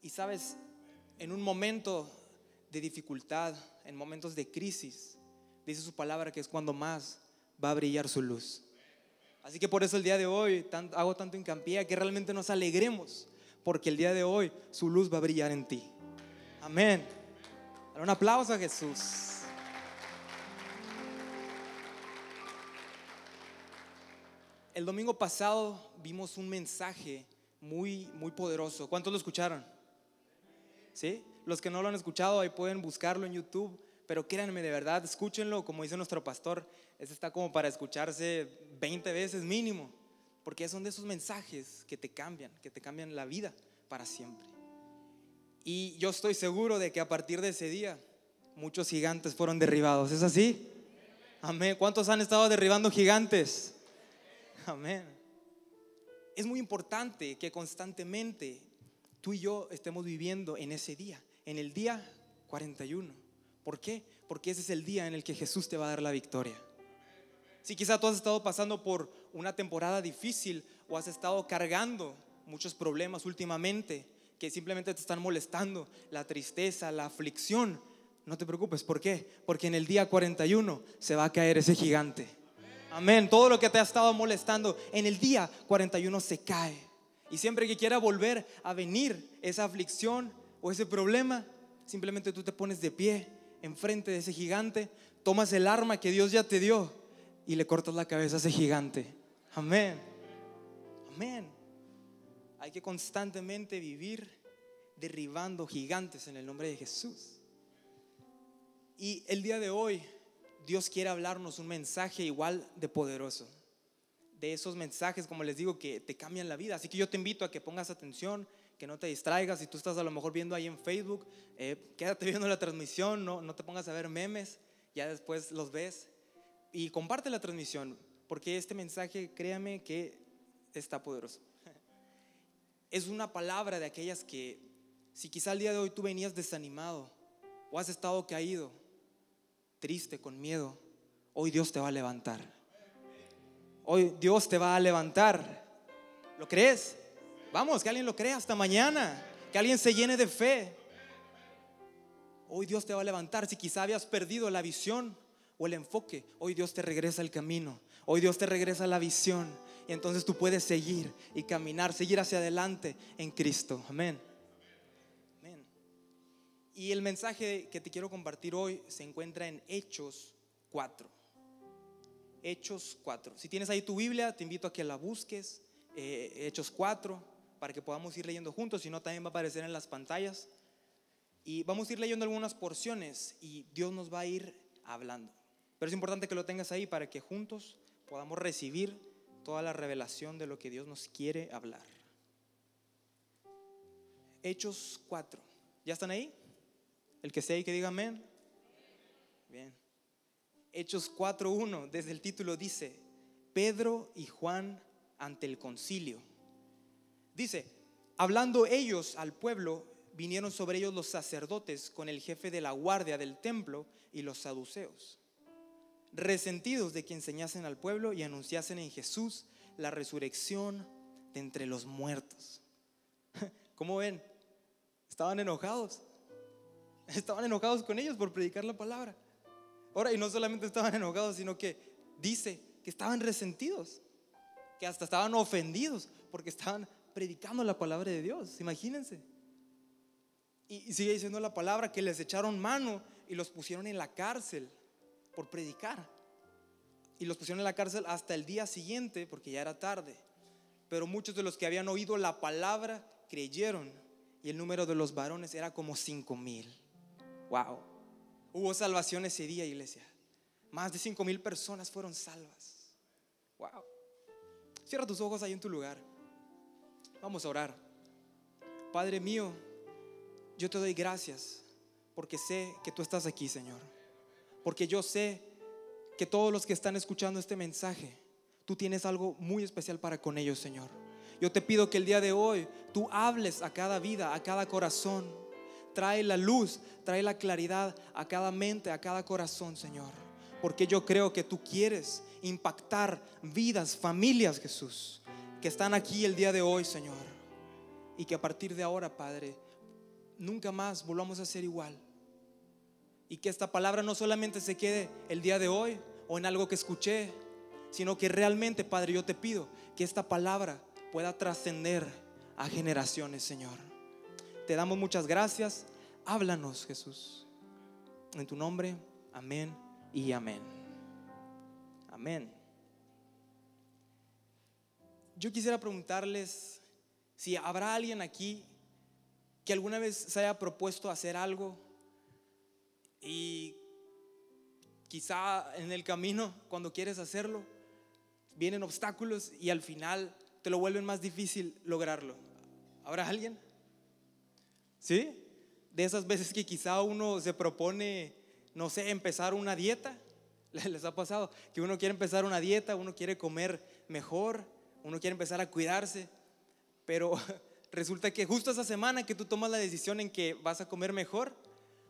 Y sabes, en un momento de dificultad, en momentos de crisis, dice su palabra que es cuando más va a brillar su luz. Así que por eso el día de hoy hago tanto hincapié que realmente nos alegremos, porque el día de hoy su luz va a brillar en ti. Amén. Un aplauso a Jesús. El domingo pasado vimos un mensaje muy, muy poderoso. ¿Cuántos lo escucharon? ¿Sí? Los que no lo han escuchado ahí pueden buscarlo en YouTube, pero créanme de verdad, escúchenlo, como dice nuestro pastor, este está como para escucharse 20 veces mínimo, porque son de esos mensajes que te cambian, que te cambian la vida para siempre. Y yo estoy seguro de que a partir de ese día muchos gigantes fueron derribados. ¿Es así? Amén. ¿Cuántos han estado derribando gigantes? Amén. Es muy importante que constantemente tú y yo estemos viviendo en ese día, en el día 41. ¿Por qué? Porque ese es el día en el que Jesús te va a dar la victoria. Si quizá tú has estado pasando por una temporada difícil o has estado cargando muchos problemas últimamente que simplemente te están molestando, la tristeza, la aflicción, no te preocupes. ¿Por qué? Porque en el día 41 se va a caer ese gigante. Amén. Todo lo que te ha estado molestando en el día 41 se cae. Y siempre que quiera volver a venir esa aflicción o ese problema, simplemente tú te pones de pie enfrente de ese gigante, tomas el arma que Dios ya te dio y le cortas la cabeza a ese gigante. Amén. Amén. Hay que constantemente vivir derribando gigantes en el nombre de Jesús. Y el día de hoy Dios quiere hablarnos un mensaje igual de poderoso. De esos mensajes, como les digo, que te cambian la vida. Así que yo te invito a que pongas atención, que no te distraigas. Si tú estás a lo mejor viendo ahí en Facebook, eh, quédate viendo la transmisión, no, no te pongas a ver memes, ya después los ves. Y comparte la transmisión, porque este mensaje, créame que está poderoso. Es una palabra de aquellas que, si quizá el día de hoy tú venías desanimado o has estado caído, triste, con miedo, hoy Dios te va a levantar. Hoy Dios te va a levantar. ¿Lo crees? Vamos, que alguien lo crea hasta mañana. Que alguien se llene de fe. Hoy Dios te va a levantar. Si quizá habías perdido la visión o el enfoque, hoy Dios te regresa el camino. Hoy Dios te regresa la visión. Y entonces tú puedes seguir y caminar, seguir hacia adelante en Cristo. Amén. Y el mensaje que te quiero compartir hoy se encuentra en Hechos 4. Hechos 4. Si tienes ahí tu Biblia, te invito a que la busques. Eh, Hechos 4, para que podamos ir leyendo juntos. Si no, también va a aparecer en las pantallas. Y vamos a ir leyendo algunas porciones y Dios nos va a ir hablando. Pero es importante que lo tengas ahí para que juntos podamos recibir toda la revelación de lo que Dios nos quiere hablar. Hechos 4. ¿Ya están ahí? El que sea y que diga amén. Bien. Hechos 4.1, desde el título dice, Pedro y Juan ante el concilio. Dice, hablando ellos al pueblo, vinieron sobre ellos los sacerdotes con el jefe de la guardia del templo y los saduceos, resentidos de que enseñasen al pueblo y anunciasen en Jesús la resurrección de entre los muertos. ¿Cómo ven? Estaban enojados. Estaban enojados con ellos por predicar la palabra. Ahora, y no solamente estaban enojados, sino que dice que estaban resentidos, que hasta estaban ofendidos porque estaban predicando la palabra de Dios. Imagínense. Y, sigue diciendo la palabra que les echaron mano y los pusieron en la cárcel por predicar. Y los pusieron en la cárcel hasta el día siguiente porque ya era tarde. Pero muchos de los que habían oído la palabra creyeron y el número de los varones era como cinco mil. Wow. Hubo salvación ese día, iglesia. Más de cinco mil personas fueron salvas. Wow. Cierra tus ojos ahí en tu lugar. Vamos a orar. Padre mío, yo te doy gracias porque sé que tú estás aquí, Señor. Porque yo sé que todos los que están escuchando este mensaje, tú tienes algo muy especial para con ellos, Señor. Yo te pido que el día de hoy tú hables a cada vida, a cada corazón trae la luz, trae la claridad a cada mente, a cada corazón, Señor. Porque yo creo que tú quieres impactar vidas, familias, Jesús, que están aquí el día de hoy, Señor. Y que a partir de ahora, Padre, nunca más volvamos a ser igual. Y que esta palabra no solamente se quede el día de hoy o en algo que escuché, sino que realmente, Padre, yo te pido que esta palabra pueda trascender a generaciones, Señor. Te damos muchas gracias. Háblanos, Jesús. En tu nombre, amén y amén. Amén. Yo quisiera preguntarles si habrá alguien aquí que alguna vez se haya propuesto hacer algo y quizá en el camino, cuando quieres hacerlo, vienen obstáculos y al final te lo vuelven más difícil lograrlo. ¿Habrá alguien? ¿Sí? De esas veces que quizá uno se propone, no sé, empezar una dieta. ¿Les ha pasado? Que uno quiere empezar una dieta, uno quiere comer mejor, uno quiere empezar a cuidarse, pero resulta que justo esa semana que tú tomas la decisión en que vas a comer mejor,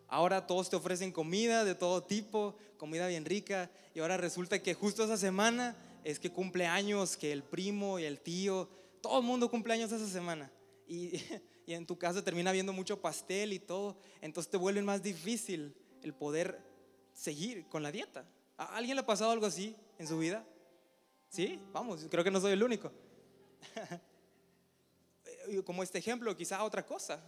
ahora todos te ofrecen comida de todo tipo, comida bien rica, y ahora resulta que justo esa semana es que cumple años, que el primo y el tío, todo el mundo cumple años esa semana. Y, y en tu casa termina viendo mucho pastel y todo, entonces te vuelve más difícil el poder seguir con la dieta. ¿A alguien le ha pasado algo así en su vida? ¿Sí? Vamos, creo que no soy el único. Como este ejemplo, quizá otra cosa,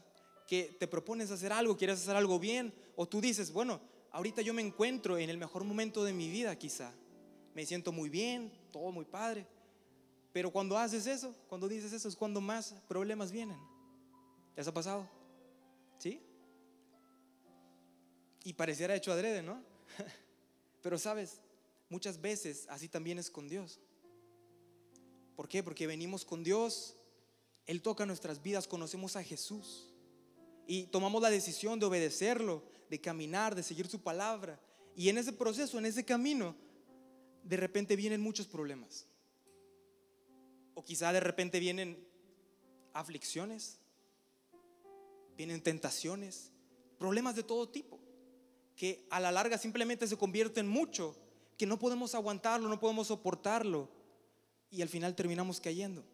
que te propones hacer algo, quieres hacer algo bien, o tú dices, bueno, ahorita yo me encuentro en el mejor momento de mi vida quizá. Me siento muy bien, todo muy padre. Pero cuando haces eso, cuando dices eso, es cuando más problemas vienen. ¿Ya se ha pasado? ¿Sí? Y pareciera hecho adrede, ¿no? Pero sabes, muchas veces así también es con Dios. ¿Por qué? Porque venimos con Dios, Él toca nuestras vidas, conocemos a Jesús y tomamos la decisión de obedecerlo, de caminar, de seguir su palabra. Y en ese proceso, en ese camino, de repente vienen muchos problemas. O quizá de repente vienen aflicciones, vienen tentaciones, problemas de todo tipo, que a la larga simplemente se convierten mucho, que no podemos aguantarlo, no podemos soportarlo y al final terminamos cayendo.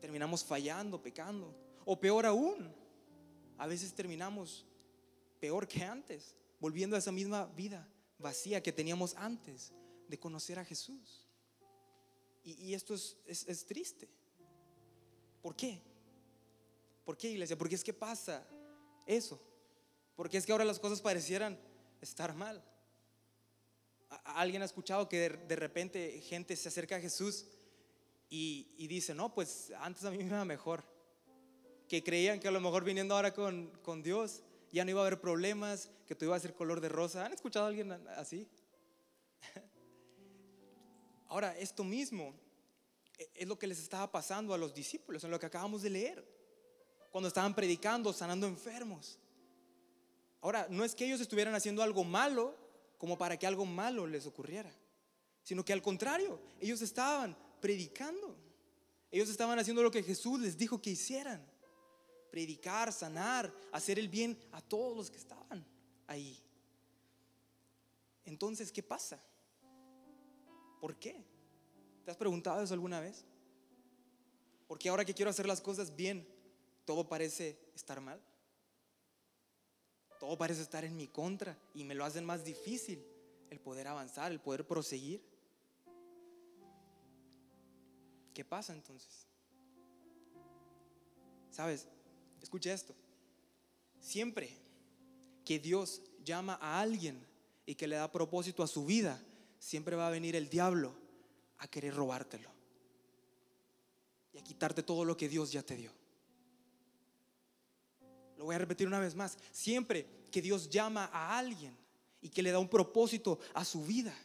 Terminamos fallando, pecando. O peor aún, a veces terminamos peor que antes, volviendo a esa misma vida vacía que teníamos antes de conocer a Jesús. Y, esto es, es triste. ¿Por qué? ¿Por qué, iglesia? Porque es que pasa eso. Porque es que ahora las cosas parecieran estar mal. ¿Alguien ha escuchado que de, repente gente se acerca a Jesús y, dice, no, pues antes a mí me iba mejor? Que creían que a lo mejor viniendo ahora con, con Dios ya no iba a haber problemas, que todo iba a ser color de rosa. ¿Han escuchado a alguien así? Ahora, esto mismo e, es lo que les estaba pasando a los discípulos, en lo que acabamos de leer, cuando estaban predicando, sanando enfermos. Ahora, no es que ellos estuvieran haciendo algo malo, como para que algo malo les ocurriera, sino que al contrario, ellos estaban predicando. Ellos estaban haciendo lo que Jesús les dijo que hicieran. Predicar, sanar, hacer el bien a todos los que estaban ahí. Entonces, ¿qué pasa? ¿Por qué? ¿Te has preguntado eso alguna vez? Porque ahora que quiero hacer las cosas bien, todo parece estar mal todo parece estar en mi contra y me lo hacen más difícil el poder avanzar, el poder proseguir. ¿Qué pasa entonces? ¿Sabes? Escucha esto. Siempre que Dios llama a alguien y que le da propósito a su vida, siempre va a venir el diablo a querer robártelo y a quitarte todo lo que Dios ya te dio. Lo voy a repetir una vez más. Siempre que Dios llama a alguien y que le da un propósito a su vida,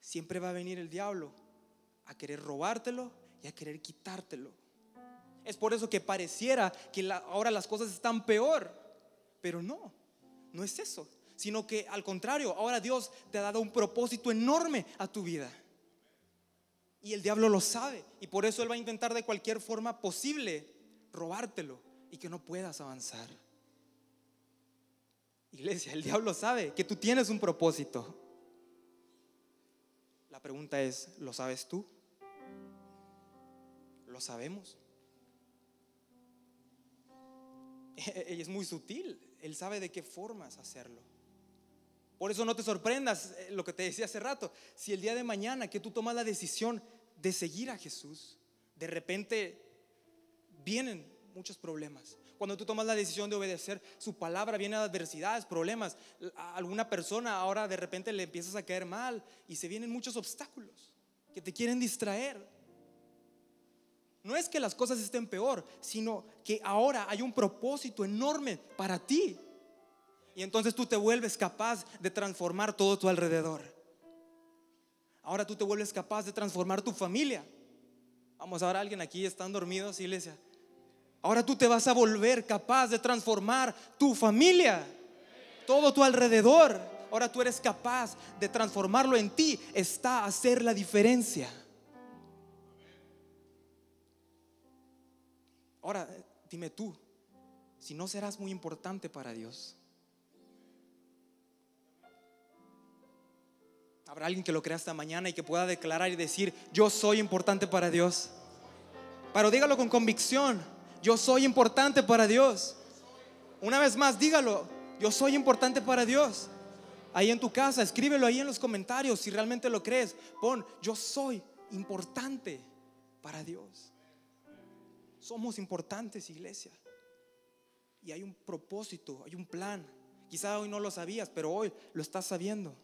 siempre va a venir el diablo a querer robártelo y a querer quitártelo. Es por eso que pareciera que ahora las cosas están peor, pero no, no es eso, sino que al contrario, ahora Dios te ha dado un propósito enorme a tu vida. Y el diablo lo sabe y por eso él va a intentar de cualquier forma posible robártelo que no puedas avanzar. Iglesia, el diablo sabe que tú tienes un propósito. La pregunta es, ¿lo sabes tú? ¿Lo sabemos? es muy sutil. Él sabe de qué formas hacerlo. Por eso no te sorprendas eh, lo que te decía hace rato. Si el día de mañana que tú tomas la decisión de seguir a Jesús, de repente vienen muchos problemas. Cuando tú tomas la decisión de obedecer su palabra, vienen adversidades, problemas. A alguna persona ahora de repente le empiezas a caer mal y se vienen muchos obstáculos que te quieren distraer. No es que las cosas estén peor, sino que ahora hay un propósito enorme para ti. Y entonces tú te vuelves capaz de transformar todo tu alrededor. Ahora tú te vuelves capaz de transformar tu familia. Vamos, ahora alguien aquí están dormidos, iglesia. Ahora tú te vas a volver capaz de transformar tu familia, todo tu alrededor. Ahora tú eres capaz de transformarlo en ti. Está a hacer la diferencia. Ahora, dime tú, si no serás muy importante para Dios. Habrá alguien que lo crea esta mañana y que pueda declarar y decir, yo soy importante para Dios. Pero dígalo con convicción, yo soy importante para Dios. Una vez más, dígalo, yo soy importante para Dios. Ahí en tu casa, escríbelo ahí en los comentarios si realmente lo crees. Pon, yo soy importante para Dios. Somos importantes, iglesia. Y hay un propósito, hay un plan. Quizá hoy no lo sabías, pero hoy lo estás sabiendo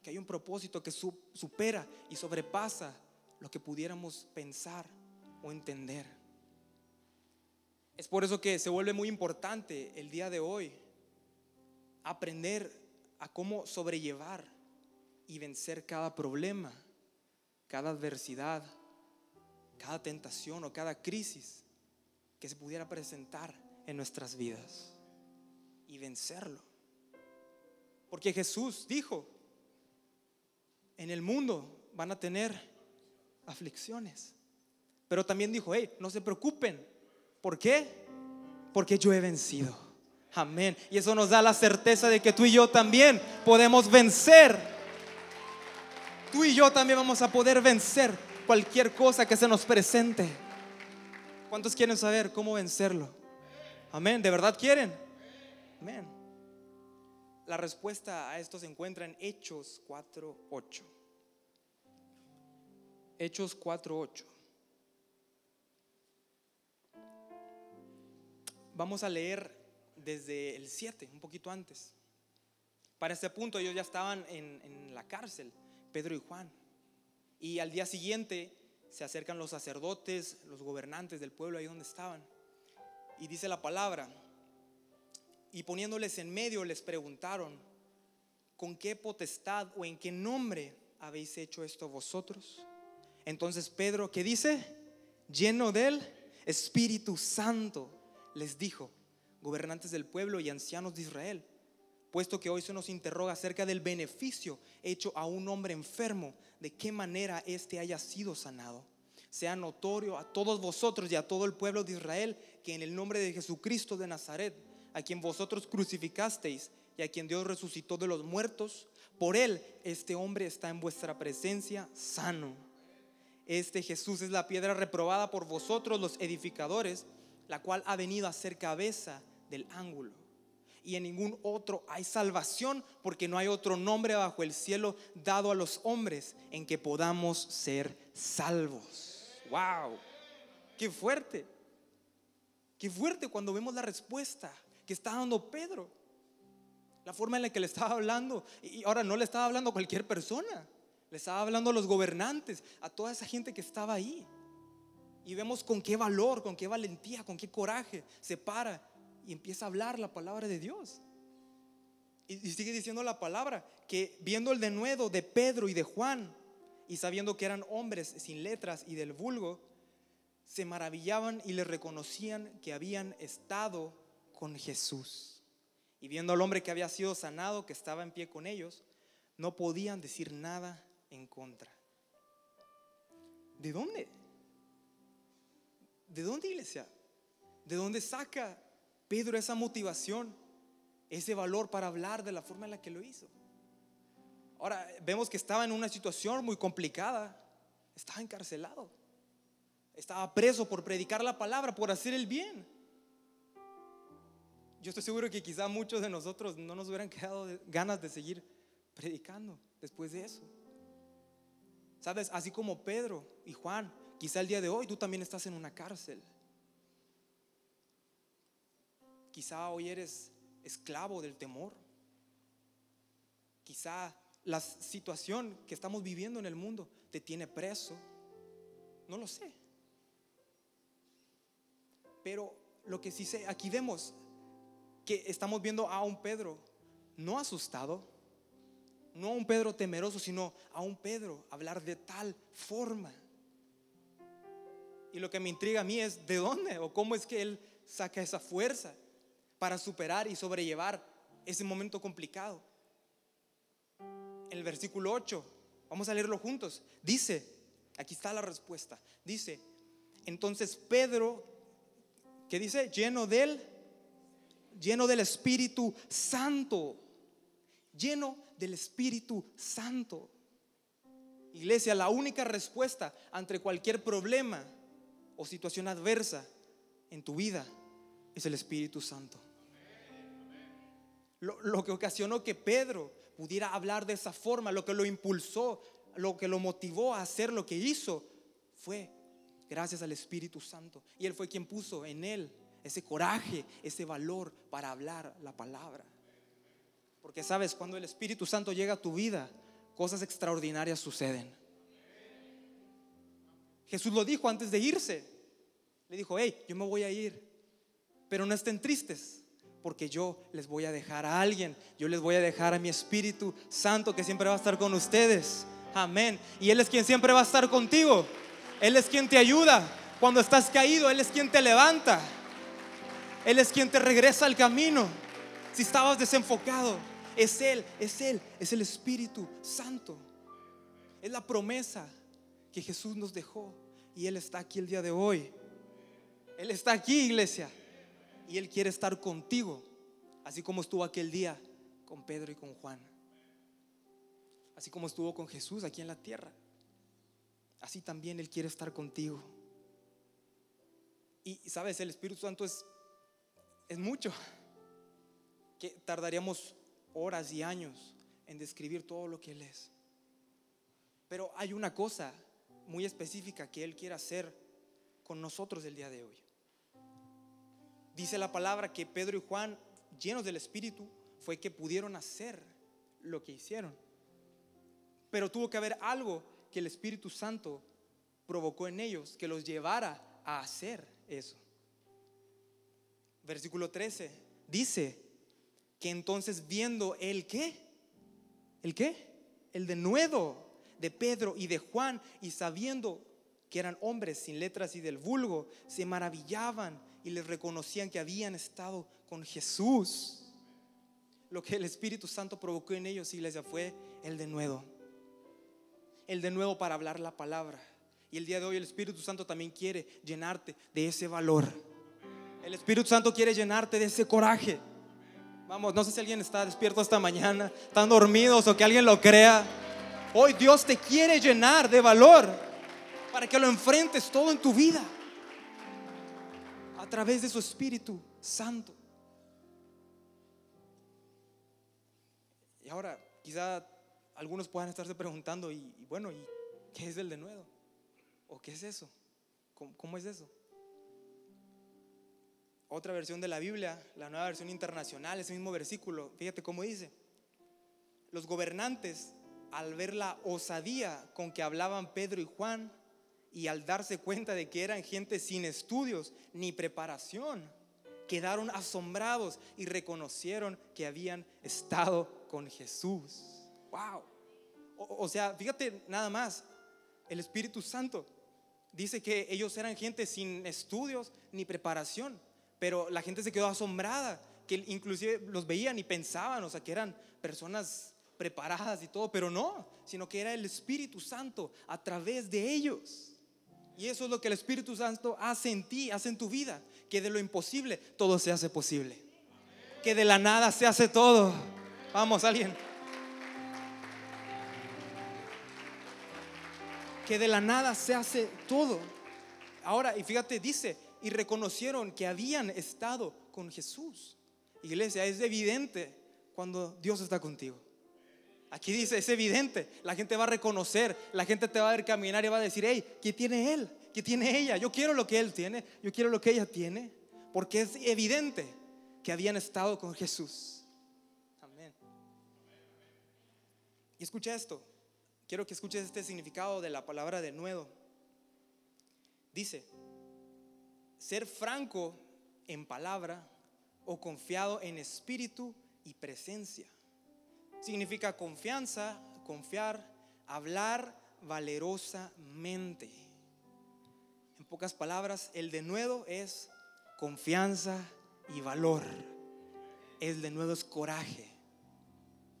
que hay un propósito que supera y sobrepasa lo que pudiéramos pensar o entender. Es por eso que se vuelve muy importante el día de hoy aprender a cómo sobrellevar y vencer cada problema, cada adversidad, cada tentación o cada crisis que se pudiera presentar en nuestras vidas y vencerlo. Porque Jesús dijo, en el mundo van a tener aflicciones. Pero también dijo, hey, no se preocupen. ¿Por qué? Porque yo he vencido. Amén. Y eso nos da la certeza de que tú y yo también podemos vencer. Tú y yo también vamos a poder vencer cualquier cosa que se nos presente. ¿Cuántos quieren saber cómo vencerlo? Amén. ¿De verdad quieren? Amén. La respuesta a esto se encuentra en Hechos 4.8. Hechos 4.8. Vamos a leer desde el 7, un poquito antes. Para este punto ellos ya estaban en, en la cárcel, Pedro y Juan. Y al día siguiente se acercan los sacerdotes, los gobernantes del pueblo ahí donde estaban. Y dice la palabra, y poniéndoles en medio les preguntaron, ¿con qué potestad o en qué nombre habéis hecho esto vosotros? Entonces Pedro, ¿qué dice? Lleno del Espíritu Santo, les dijo, gobernantes del pueblo y ancianos de Israel, puesto que hoy se nos interroga acerca del beneficio hecho a un hombre enfermo, de qué manera éste haya sido sanado. Sea notorio a todos vosotros y a todo el pueblo de Israel que en el nombre de Jesucristo de Nazaret, a quien vosotros crucificasteis y a quien Dios resucitó de los muertos, por él este hombre está en vuestra presencia sano. Este Jesús es la piedra reprobada por vosotros los edificadores, la cual ha venido a ser cabeza del ángulo. Y en ningún otro hay salvación, porque no hay otro nombre bajo el cielo dado a los hombres en que podamos ser salvos. ¡Wow! ¡Qué fuerte! ¡Qué fuerte cuando vemos la respuesta! que está dando Pedro. La forma en la que le estaba hablando. Y ahora no le estaba hablando a cualquier persona. Le estaba hablando a los gobernantes, a toda esa gente que estaba ahí. Y vemos con qué valor, con qué valentía, con qué coraje se para y empieza a hablar la palabra de Dios. Y, sigue diciendo la palabra que viendo el denuedo de Pedro y de Juan y sabiendo que eran hombres sin letras y del vulgo, se maravillaban y le reconocían que habían estado con Jesús. Y viendo al hombre que había sido sanado, que estaba en pie con ellos, no podían decir nada en contra. ¿De dónde? ¿De dónde, iglesia? ¿De dónde saca Pedro esa motivación, ese valor para hablar de la forma en la que lo hizo? Ahora, vemos que estaba en una situación muy complicada. Estaba encarcelado. Estaba preso por predicar la palabra, por hacer el bien. yo estoy seguro que quizá muchos de nosotros no nos hubieran quedado ganas de seguir predicando después de eso. Sabes, así como Pedro y Juan, quizá el día de hoy tú también estás en una cárcel. Quizá hoy eres esclavo del temor. Quizá la situación que estamos viviendo en el mundo te tiene preso. No lo sé. Pero lo que sí sé, aquí vemos que estamos viendo a un Pedro no asustado, no a un Pedro temeroso, sino a un Pedro hablar de tal forma. Y lo que me intriga a mí es de dónde o cómo es que él saca esa fuerza para superar y sobrellevar ese momento complicado. En el versículo 8, vamos a leerlo juntos, dice, aquí está la respuesta, dice, entonces Pedro, ¿qué dice? Lleno del, lleno del Espíritu Santo, lleno del Espíritu Santo. Iglesia, la única respuesta ante cualquier problema o situación adversa en tu vida es el Espíritu Santo. Lo, lo, que ocasionó que Pedro pudiera hablar de esa forma, lo que lo impulsó, lo que lo motivó a hacer lo que hizo, fue gracias al Espíritu Santo. Y Él fue quien puso en Él ese coraje, ese valor para hablar la palabra. Porque sabes, cuando el Espíritu Santo llega a tu vida, cosas extraordinarias suceden. Jesús lo dijo antes de irse. Le dijo, hey, yo me voy a ir, pero no estén tristes, porque yo les voy a dejar a alguien, yo les voy a dejar a mi Espíritu Santo que siempre va a estar con ustedes. Amén. Y Él es quien siempre va a estar contigo. Él es quien te ayuda cuando estás caído, Él es quien te levanta. Él es quien te regresa al camino. Si estabas desenfocado, es Él, es Él, es el Espíritu Santo. Es la promesa que Jesús nos dejó y Él está aquí el día de hoy. Él está aquí, iglesia, y Él quiere estar contigo, así como estuvo aquel día con Pedro y con Juan, así como estuvo con Jesús aquí en la tierra. Así también Él quiere estar contigo. Y sabes, el Espíritu Santo es, es mucho, que tardaríamos horas y años en describir todo lo que Él es. Pero hay una cosa muy específica que Él quiere hacer con nosotros el día de hoy. Dice la palabra que Pedro y Juan, llenos del Espíritu, fue que pudieron hacer lo que hicieron. Pero tuvo que haber algo que el Espíritu Santo provocó en ellos, que los llevara a hacer eso. Versículo 13 dice que entonces viendo el qué, el qué, el denuedo de Pedro y de Juan y sabiendo que eran hombres sin letras y del vulgo, se maravillaban y les reconocían que habían estado con Jesús. Lo que el Espíritu Santo provocó en ellos, iglesia, fue el de nuevo. El de nuevo para hablar la palabra. Y el día de hoy el Espíritu Santo también quiere llenarte de ese valor. El Espíritu Santo quiere llenarte de ese coraje. Vamos, no sé si alguien está despierto esta mañana, están dormidos o que alguien lo crea. Hoy Dios te quiere llenar de valor para que lo enfrentes todo en tu vida a través de su Espíritu Santo. Y ahora, quizá algunos puedan estarse preguntando, y, bueno, ¿y qué es el de nuevo? ¿O qué es eso? ¿Cómo, ¿Cómo, es eso? Otra versión de la Biblia, la nueva versión internacional, ese mismo versículo, fíjate cómo dice. Los gobernantes, al ver la osadía con que hablaban Pedro y Juan, y al darse cuenta de que eran gente sin estudios ni preparación, quedaron asombrados y reconocieron que habían estado con Jesús. Wow. O, sea, fíjate nada más, el Espíritu Santo dice que ellos eran gente sin estudios ni preparación, pero la gente se quedó asombrada, que inclusive los veían y pensaban, o sea, que eran personas preparadas y todo, pero no, sino que era el Espíritu Santo a través de ellos. Y eso es lo que el Espíritu Santo hace en ti, hace en tu vida. Que de lo imposible todo se hace posible. Que de la nada se hace todo. Vamos, alguien. Que de la nada se hace todo. Ahora, y fíjate, dice, y reconocieron que habían estado con Jesús. Iglesia, es evidente cuando Dios está contigo. Aquí dice, es evidente, la gente va a reconocer, la gente te va a ver caminar y va a decir, hey, ¿qué tiene él? ¿Qué tiene ella? Yo quiero lo que él tiene, yo quiero lo que ella tiene, porque es evidente que habían estado con Jesús. Amén. Y escucha esto, quiero que escuches este significado de la palabra de nuevo. Dice, ser franco en palabra o confiado en espíritu y presencia significa confianza, confiar, hablar valerosamente. En pocas palabras, el denuedo es confianza y valor. El denuedo es coraje.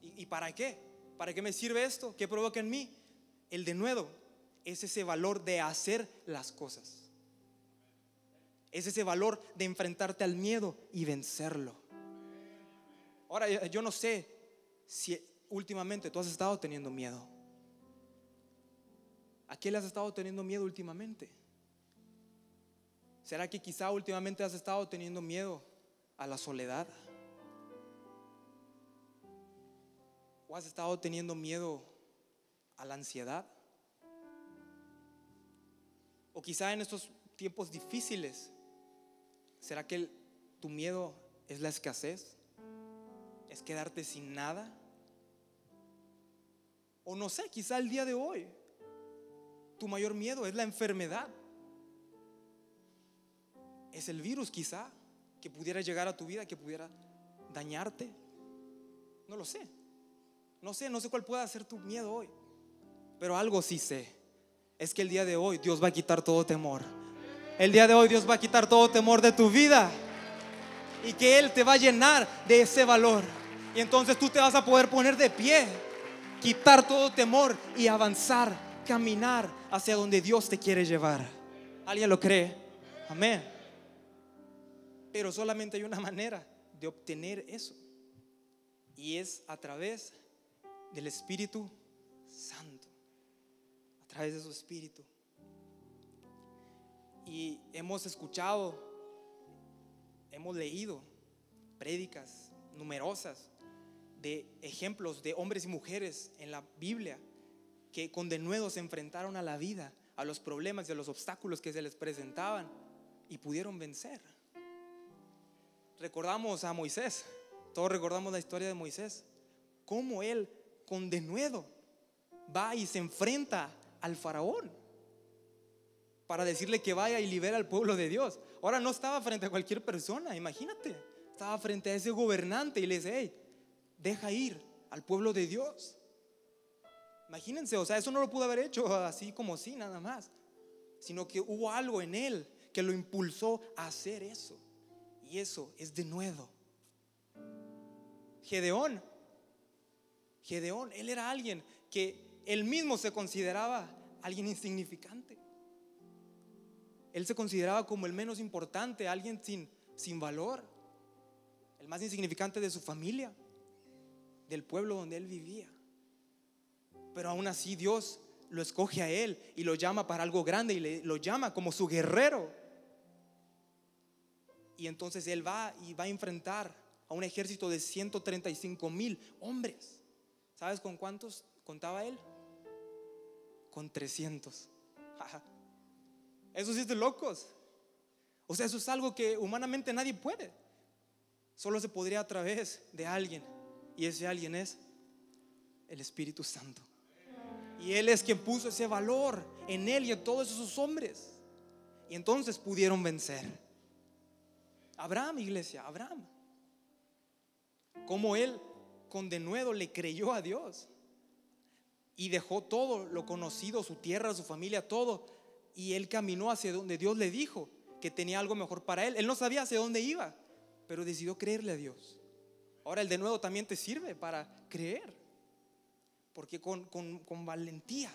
¿Y, para qué? ¿Para qué me sirve esto? ¿Qué provoca en mí? El denuedo es ese valor de hacer las cosas. Es ese valor de enfrentarte al miedo y vencerlo. Ahora, yo no sé si últimamente tú has estado teniendo miedo? ¿A qué le has estado teniendo miedo últimamente? ¿Será que quizá últimamente has estado teniendo miedo a la soledad? ¿O has estado teniendo miedo a la ansiedad? O quizá en estos tiempos difíciles, ¿será que tu miedo es la escasez? ¿Es quedarte sin nada? O no sé, quizá el día de hoy tu mayor miedo es la enfermedad. Es el virus quizá que pudiera llegar a tu vida, que pudiera dañarte. No lo sé. No sé, no sé cuál pueda ser tu miedo hoy. Pero algo sí sé. Es que el día de hoy Dios va a quitar todo temor. El día de hoy Dios va a quitar todo temor de tu vida. Y que Él te va a llenar de ese valor. Y entonces tú te vas a poder poner de pie quitar todo temor y avanzar, caminar hacia donde Dios te quiere llevar. ¿Alguien lo cree? Amén. Pero solamente hay una manera de obtener eso. Y es a través del Espíritu Santo. A través de su Espíritu. Y hemos escuchado, hemos leído prédicas numerosas de ejemplos de hombres y mujeres en la Biblia que con denuedo se enfrentaron a la vida, a los problemas y a los obstáculos que se les presentaban y pudieron vencer. Recordamos a Moisés, todos recordamos la historia de Moisés, cómo él con denuedo va y se enfrenta al faraón para decirle que vaya y libera al pueblo de Dios. Ahora no estaba frente a cualquier persona, imagínate, estaba frente a ese gobernante y le dice, hey, deja ir al pueblo de Dios. Imagínense, o sea, eso no lo pudo haber hecho así como sí, nada más, sino que hubo algo en él que lo impulsó a hacer eso. Y eso es de nuevo. Gedeón, Gedeón, él era alguien que él mismo se consideraba alguien insignificante. Él se consideraba como el menos importante, alguien sin, sin valor, el más insignificante de su familia del pueblo donde él vivía. Pero aún así Dios lo escoge a él y lo llama para algo grande y lo llama como su guerrero. Y entonces él va y va a enfrentar a un ejército de 135 mil hombres. ¿Sabes con cuántos contaba él? Con 300. Eso sí es de locos. O sea, eso es algo que humanamente nadie puede. Solo se podría a través de alguien y ese alguien es el Espíritu Santo. Y Él es quien puso ese valor en Él y en todos esos hombres. Y entonces pudieron vencer. Abraham, iglesia, Abraham. Como Él con denuedo le creyó a Dios. Y dejó todo lo conocido, su tierra, su familia, todo. Y Él caminó hacia donde Dios le dijo que tenía algo mejor para Él. Él no sabía hacia dónde iba, pero decidió creerle a Dios. Ahora el de nuevo también te sirve para creer. Porque con, con, valentía,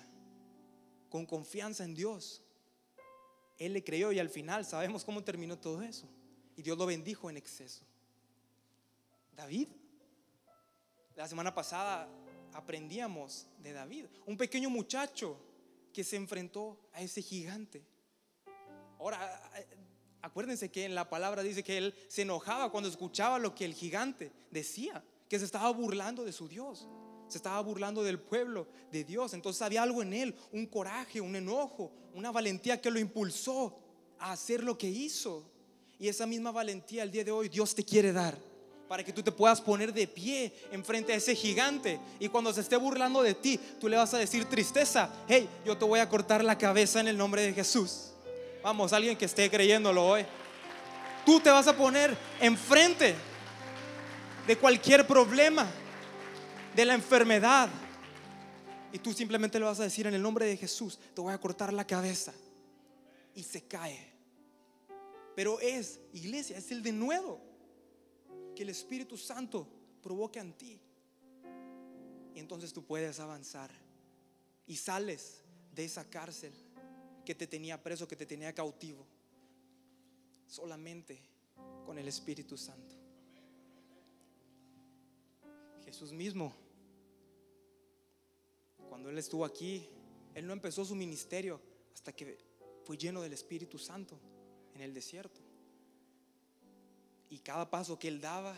con confianza en Dios, Él le creyó y al final sabemos cómo terminó todo eso. Y Dios lo bendijo en exceso. David. La semana pasada aprendíamos de David, un pequeño muchacho que se enfrentó a ese gigante. Ahora, Acuérdense que en la palabra dice que él se enojaba cuando escuchaba lo que el gigante decía, que se estaba burlando de su Dios, se estaba burlando del pueblo de Dios. Entonces había algo en él, un coraje, un enojo, una valentía que lo impulsó a hacer lo que hizo. Y esa misma valentía el día de hoy Dios te quiere dar para que tú te puedas poner de pie enfrente a ese gigante. Y cuando se esté burlando de ti, tú le vas a decir tristeza, hey, yo te voy a cortar la cabeza en el nombre de Jesús. Vamos, alguien que esté creyéndolo hoy. Tú te vas a poner enfrente de cualquier problema, de la enfermedad. Y tú simplemente le vas a decir en el nombre de Jesús, te voy a cortar la cabeza. Y se cae. Pero es, iglesia, es el de nuevo que el Espíritu Santo provoque en ti. Y entonces tú puedes avanzar y sales de esa cárcel que te tenía preso, que te tenía cautivo, solamente con el Espíritu Santo. Jesús mismo, cuando Él estuvo aquí, Él no empezó su ministerio hasta que fue lleno del Espíritu Santo en el desierto. Y cada paso que él daba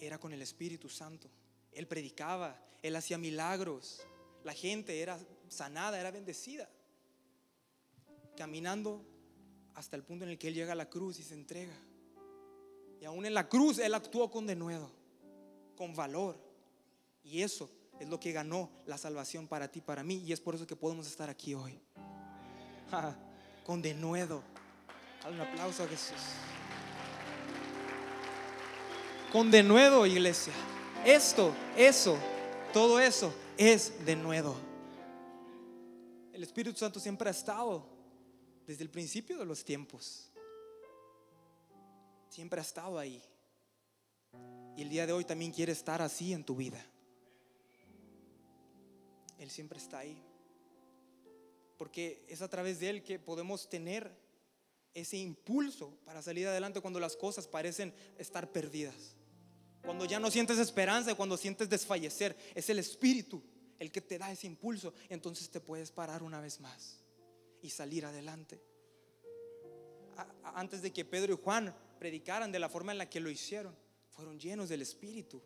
era con el Espíritu Santo. Él predicaba, él hacía milagros. La gente era sanada, era bendecida. Caminando hasta el punto en el que él llega a la cruz y se entrega. Y aún en la cruz él actuó con denuedo, con valor. Y eso es lo que ganó la salvación para ti, para mí. Y es por eso que podemos estar aquí hoy. con denuedo. Dale un aplauso a Jesús con denuedo, iglesia. Esto, eso, todo eso es denuedo. El Espíritu Santo siempre ha estado desde el principio de los tiempos. Siempre ha estado ahí. Y el día de hoy también quiere estar así en tu vida. Él siempre está ahí. Porque es a través de Él que podemos tener ese impulso para salir adelante cuando las cosas parecen estar perdidas. Cuando ya no sientes esperanza, cuando sientes desfallecer, es el Espíritu el que te da ese impulso. Entonces te puedes parar una vez más y salir adelante. Antes de que Pedro y Juan predicaran de la forma en la que lo hicieron, fueron llenos del Espíritu.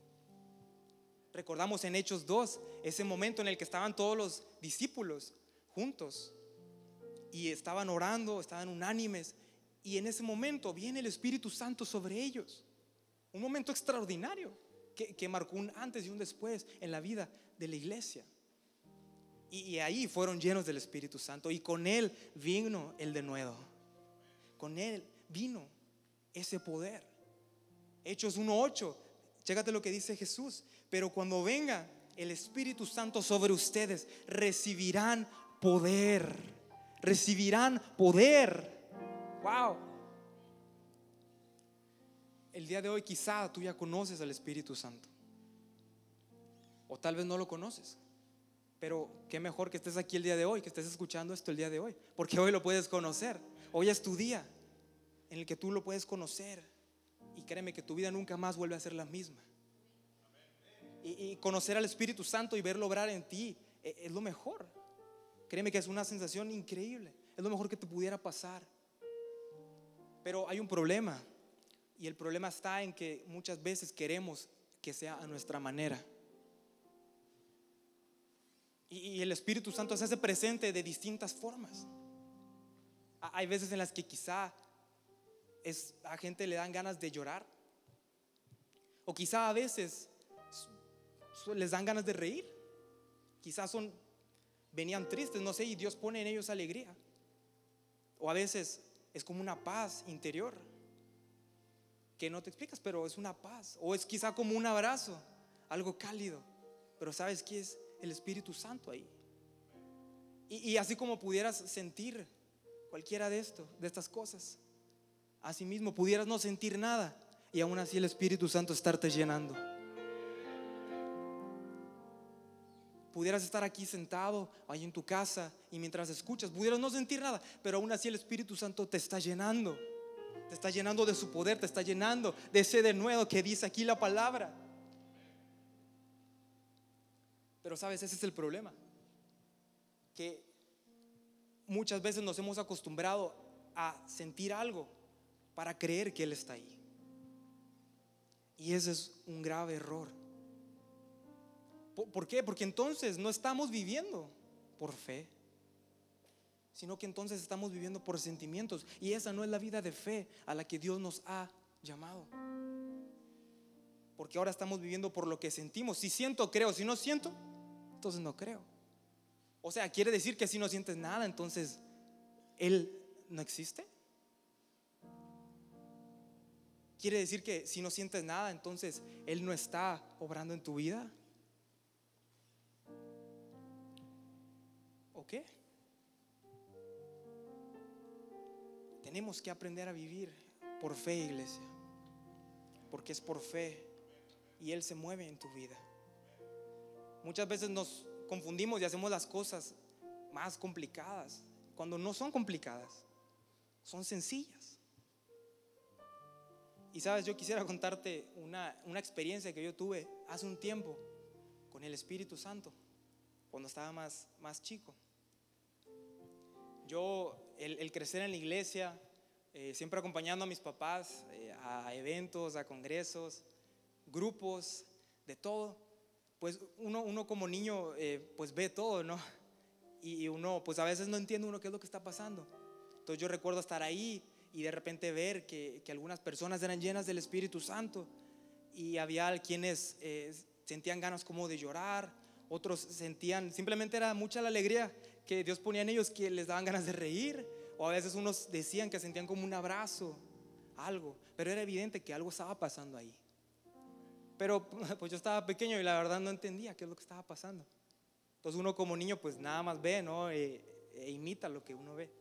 Recordamos en Hechos 2 ese momento en el que estaban todos los discípulos juntos y estaban orando, estaban unánimes. Y en ese momento viene el Espíritu Santo sobre ellos. Un momento extraordinario que, marcó un antes y un después en la vida de la iglesia. Y, ahí fueron llenos del Espíritu Santo y con Él vino el denuedo. Con Él vino ese poder. Hechos 1.8, chécate lo que dice Jesús. Pero cuando venga el Espíritu Santo sobre ustedes, recibirán poder. Recibirán poder. Wow el día de hoy quizá tú ya conoces al Espíritu Santo. O tal vez no lo conoces. Pero qué mejor que estés aquí el día de hoy, que estés escuchando esto el día de hoy. Porque hoy lo puedes conocer. Hoy es tu día en el que tú lo puedes conocer. Y créeme que tu vida nunca más vuelve a ser la misma. Y, conocer al Espíritu Santo y verlo obrar en ti es, es lo mejor. Créeme que es una sensación increíble. Es lo mejor que te pudiera pasar. Pero hay un problema. Y el problema está en que muchas veces queremos que sea a nuestra manera. Y, el Espíritu Santo se hace presente de distintas formas. Hay veces en las que quizá es, a gente le dan ganas de llorar. O quizá a veces les dan ganas de reír. Quizás son, venían tristes, no sé, y Dios pone en ellos alegría. O a veces es como una paz interior que no te explicas, pero es una paz. O es quizá como un abrazo, algo cálido. Pero sabes que es el Espíritu Santo ahí. Y, así como pudieras sentir cualquiera de esto, de estas cosas, así mismo pudieras no sentir nada y aún así el Espíritu Santo estarte llenando. Pudieras estar aquí sentado, ahí en tu casa, y mientras escuchas, pudieras no sentir nada, pero aún así el Espíritu Santo te está llenando te está llenando de su poder, te está llenando de ese denuedo que dice aquí la palabra. Pero sabes, ese es el problema. Que muchas veces nos hemos acostumbrado a sentir algo para creer que Él está ahí. Y ese es un grave error. ¿Por qué? Porque entonces no estamos viviendo por fe, sino que entonces estamos viviendo por sentimientos. Y esa no es la vida de fe a la que Dios nos ha llamado. Porque ahora estamos viviendo por lo que sentimos. Si siento, creo. Si no siento, entonces no creo. O sea, quiere decir que si no sientes nada, entonces Él no existe. Quiere decir que si no sientes nada, entonces Él no está obrando en tu vida. ¿O qué? Tenemos que aprender a vivir por fe, iglesia. Porque es por fe y Él se mueve en tu vida. Muchas veces nos confundimos y hacemos las cosas más complicadas, cuando no son complicadas, son sencillas. Y sabes, yo quisiera contarte una, experiencia que yo tuve hace un tiempo con el Espíritu Santo, cuando estaba más, más chico. Yo, el, crecer en la iglesia, eh, siempre acompañando a mis papás eh, a eventos, a congresos, grupos, de todo, pues uno, uno como niño eh, pues ve todo, ¿no? Y, uno pues a veces no entiende uno qué es lo que está pasando. Entonces yo recuerdo estar ahí y de repente ver que, que algunas personas eran llenas del Espíritu Santo y había quienes sentían ganas como de llorar, otros sentían, simplemente era mucha la alegría que Dios ponía en ellos que les daban ganas de reír, o a veces unos decían que sentían como un abrazo, algo, pero era evidente que algo estaba pasando ahí. Pero pues yo estaba pequeño y la verdad no entendía qué es lo que estaba pasando. Entonces uno como niño pues nada más ve, ¿no? E, e imita lo que uno ve.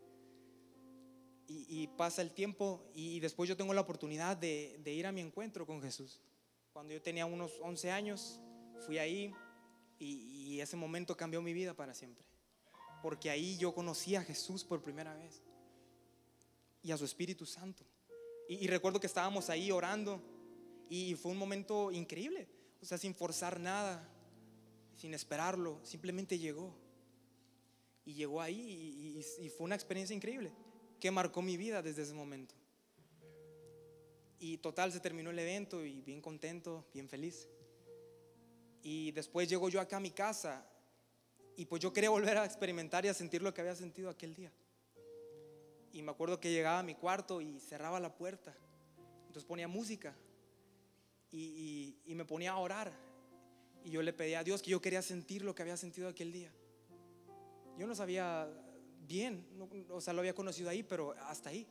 Y, pasa el tiempo y, después yo tengo la oportunidad de, ir a mi encuentro con Jesús. Cuando yo tenía unos 11 años, fui ahí y, ese momento cambió mi vida para siempre. Porque ahí yo conocí a Jesús por primera vez y a su Espíritu Santo. Y, recuerdo que estábamos ahí orando y fue un momento increíble. O sea, sin forzar nada, sin esperarlo, simplemente llegó. Y llegó ahí y, fue una experiencia increíble que marcó mi vida desde ese momento. Y total, se terminó el evento y bien contento, bien feliz. Y después llego yo acá a mi casa y pues yo quería volver a experimentar y a sentir lo que había sentido aquel día. Y me acuerdo que llegaba a mi cuarto y cerraba la puerta. Entonces ponía música y, me ponía a orar. Y yo le pedía a Dios que yo quería sentir lo que había sentido aquel día. Yo no sabía bien, o sea, lo había conocido ahí, pero hasta ahí.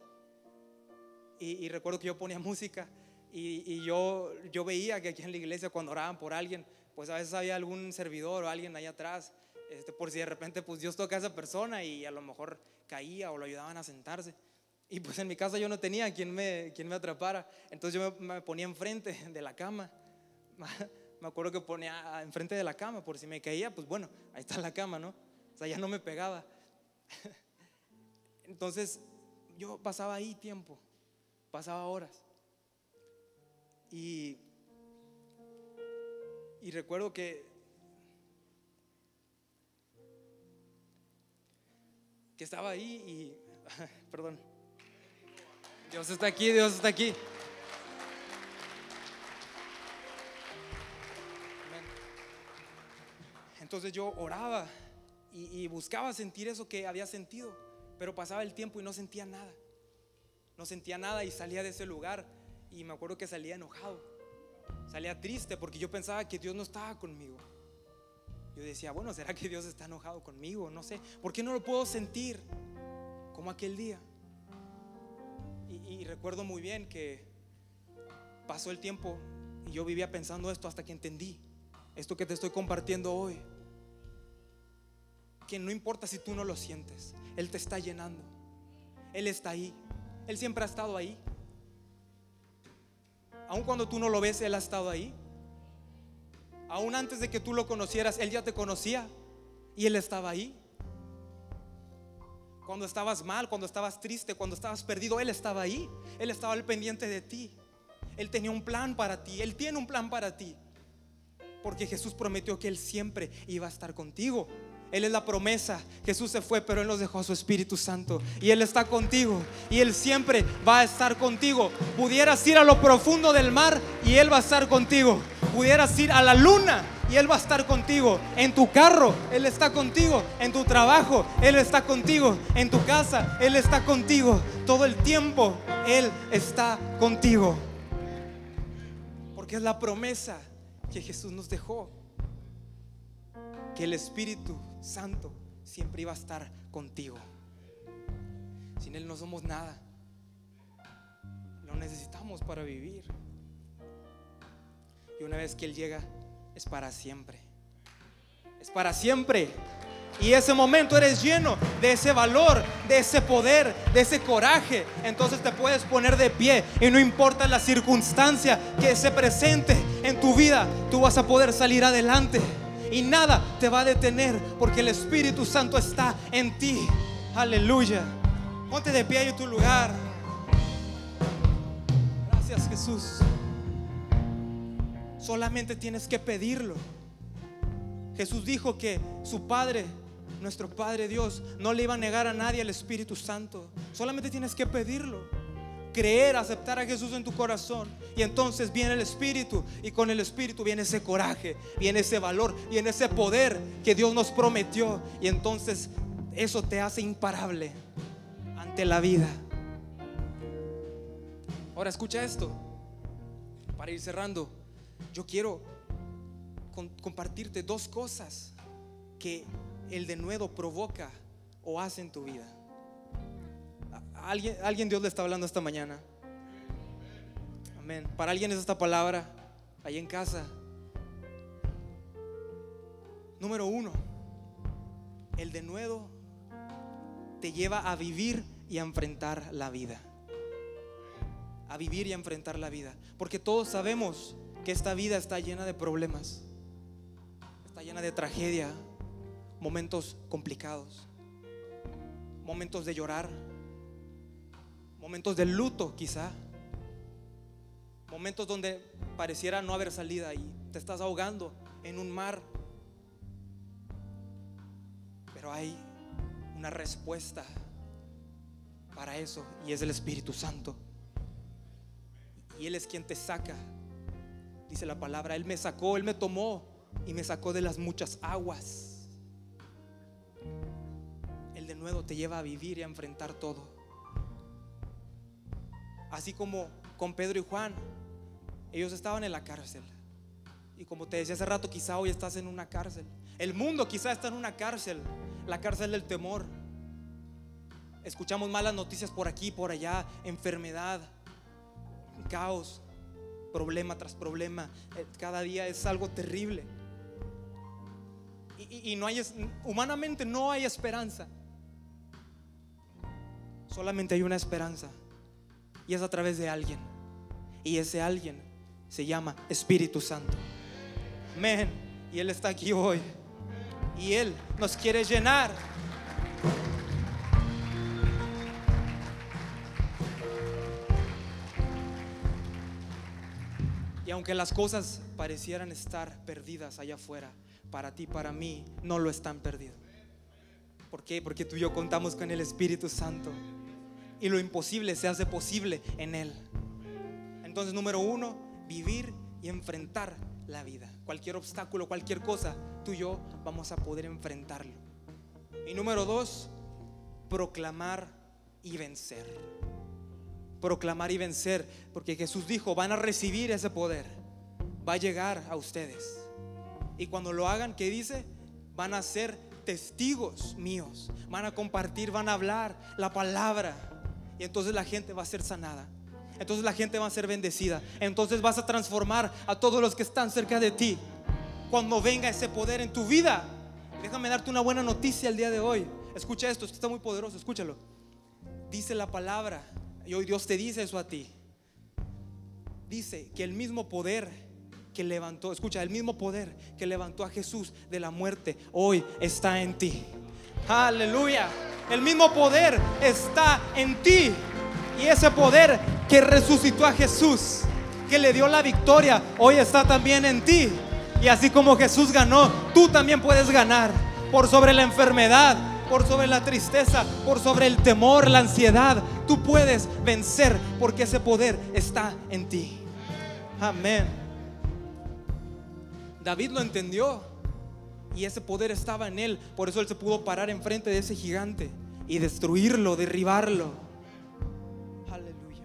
Y, recuerdo que yo ponía música y, y, yo, yo veía que aquí en la iglesia cuando oraban por alguien, pues a veces había algún servidor o alguien ahí atrás, este, por si de repente pues Dios toca a esa persona y a lo mejor caía o lo ayudaban a sentarse. Y pues en mi casa yo no tenía quien me, quien me atrapara, entonces yo me, ponía enfrente de la cama. Me acuerdo que ponía enfrente de la cama, por si me caía, pues bueno, ahí está la cama, ¿no? O sea, ya no me pegaba. Entonces yo pasaba ahí tiempo, pasaba horas. Y y recuerdo que, que estaba ahí y, perdón, Dios está aquí, Dios está aquí. Entonces yo oraba y, buscaba sentir eso que había sentido, pero pasaba el tiempo y no sentía nada. No sentía nada y salía de ese lugar y me acuerdo que salía enojado. Salía triste porque yo pensaba que Dios no estaba conmigo. Yo decía, bueno, ¿será que Dios está enojado conmigo? No sé. ¿Por qué no lo puedo sentir como aquel día? Y, recuerdo muy bien que pasó el tiempo y yo vivía pensando esto hasta que entendí esto que te estoy compartiendo hoy. Que no importa si tú no lo sientes, Él te está llenando. Él está ahí. Él siempre ha estado ahí. Aun cuando tú no lo ves, Él ha estado ahí. Aún antes de que tú lo conocieras, Él ya te conocía y Él estaba ahí. Cuando estabas mal, cuando estabas triste, cuando estabas perdido, Él estaba ahí. Él estaba al pendiente de ti. Él tenía un plan para ti. Él tiene un plan para ti. Porque Jesús prometió que Él siempre iba a estar contigo. Él es la promesa. Jesús se fue, pero Él nos dejó a su Espíritu Santo. Y Él está contigo. Y Él siempre va a estar contigo. Pudieras ir a lo profundo del mar y Él va a estar contigo. Pudieras ir a la luna y Él va a estar contigo. En tu carro, Él está contigo. En tu trabajo, Él está contigo. En tu casa, Él está contigo. Todo el tiempo, Él está contigo. Porque es la promesa que Jesús nos dejó. Que el Espíritu Santo siempre iba a estar contigo. Sin Él no somos nada. Lo necesitamos para vivir. Y una vez que Él llega, es para siempre. Es para siempre. Y ese momento eres lleno de ese valor, de ese poder, de ese coraje. Entonces te puedes poner de pie y no importa la circunstancia que se presente en tu vida, tú vas a poder salir adelante y nada te va a detener porque el Espíritu Santo está en ti. Aleluya. Ponte de pie en tu lugar. Gracias Jesús. Solamente tienes que pedirlo. Jesús dijo que su Padre, nuestro Padre Dios, no le iba a negar a nadie el Espíritu Santo. Solamente tienes que pedirlo creer, aceptar a Jesús en tu corazón. Y entonces viene el Espíritu y con el Espíritu viene ese coraje, viene ese valor, viene ese poder que Dios nos prometió. Y entonces eso te hace imparable ante la vida. Ahora escucha esto, para ir cerrando. Yo quiero compartirte dos cosas que el denuedo provoca o hace en tu vida. Alguien, alguien Dios le está hablando esta mañana. Amén. Para alguien es esta palabra ahí en casa. Número uno, el denuedo te lleva a vivir y a enfrentar la vida. A vivir y a enfrentar la vida. Porque todos sabemos que esta vida está llena de problemas. Está llena de tragedia, momentos complicados, momentos de llorar, momentos de luto quizá, momentos donde pareciera no haber salida y te estás ahogando en un mar, pero hay una respuesta para eso y es el Espíritu Santo. Y Él es quien te saca, dice la palabra, Él me sacó, Él me tomó y me sacó de las muchas aguas. El de nuevo te lleva a vivir y a enfrentar todo. Así como con Pedro y Juan, ellos estaban en la cárcel. Y como te decía hace rato, quizá hoy estás en una cárcel. El mundo quizá está en una cárcel, la cárcel del temor. Escuchamos malas noticias por aquí, por allá, enfermedad, caos, problema tras problema. Eh, cada día es algo terrible. Y, no hay, humanamente no hay esperanza. Solamente hay una esperanza y es a través de alguien. Y ese alguien se llama Espíritu Santo. Amén. Y Él está aquí hoy. Y Él nos quiere llenar. Aunque las cosas parecieran estar perdidas allá afuera, para ti, para mí, no lo están perdidos. ¿Por qué? Porque tú y yo contamos con el Espíritu Santo y lo imposible se hace posible en Él. Entonces, número uno, vivir y enfrentar la vida. Cualquier obstáculo, cualquier cosa, tú y yo vamos a poder enfrentarlo. Y número dos, proclamar y vencer. Proclamar y vencer, porque Jesús dijo, van a recibir ese poder, va a llegar a ustedes. Y cuando lo hagan, ¿qué dice? Van a ser testigos míos, van a compartir, van a hablar la palabra y entonces la gente va a ser sanada. Entonces la gente va a ser bendecida. Entonces vas a transformar a todos los que están cerca de ti. Cuando venga ese poder en tu vida. Déjame darte una buena noticia el día de hoy. Escucha esto, esto está muy poderoso, escúchalo. Dice la palabra, y hoy Dios te dice eso a ti. Dice que el mismo poder que levantó, escucha, el mismo poder que levantó a Jesús de la muerte, hoy está en ti. Aleluya. El mismo poder está en ti. Y ese poder que resucitó a Jesús, que le dio la victoria, hoy está también en ti. Y así como Jesús ganó, tú también puedes ganar. por sobre la enfermedad, por sobre la tristeza, por sobre el temor, la ansiedad. Tú puedes vencer porque ese poder está en ti. Amén. David lo entendió y ese poder estaba en él. Por eso él se pudo parar enfrente de ese gigante y destruirlo, derribarlo. Aleluya.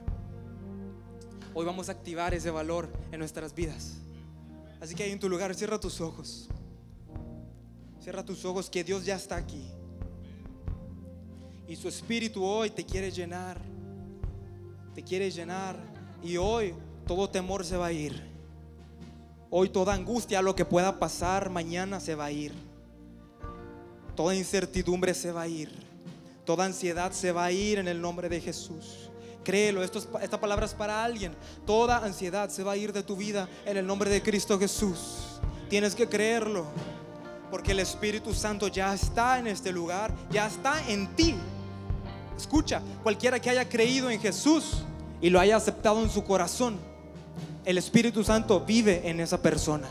Hoy vamos a activar ese valor en nuestras vidas. Así que ahí en tu lugar, cierra tus ojos. Cierra tus ojos que Dios ya está aquí. Y su espíritu hoy te quiere llenar. Te quiere llenar. Y hoy todo temor se va a ir. Hoy toda angustia, lo que pueda pasar mañana se va a ir. Toda incertidumbre se va a ir. Toda ansiedad se va a ir en el nombre de Jesús. Créelo, esta palabra es para alguien. Toda ansiedad se va a ir de tu vida en el nombre de Cristo Jesús. Tienes que creerlo. Porque el Espíritu Santo ya está en este lugar, ya está en ti. Escucha, cualquiera que haya creído en Jesús y lo haya aceptado en su corazón, el Espíritu Santo vive en esa persona.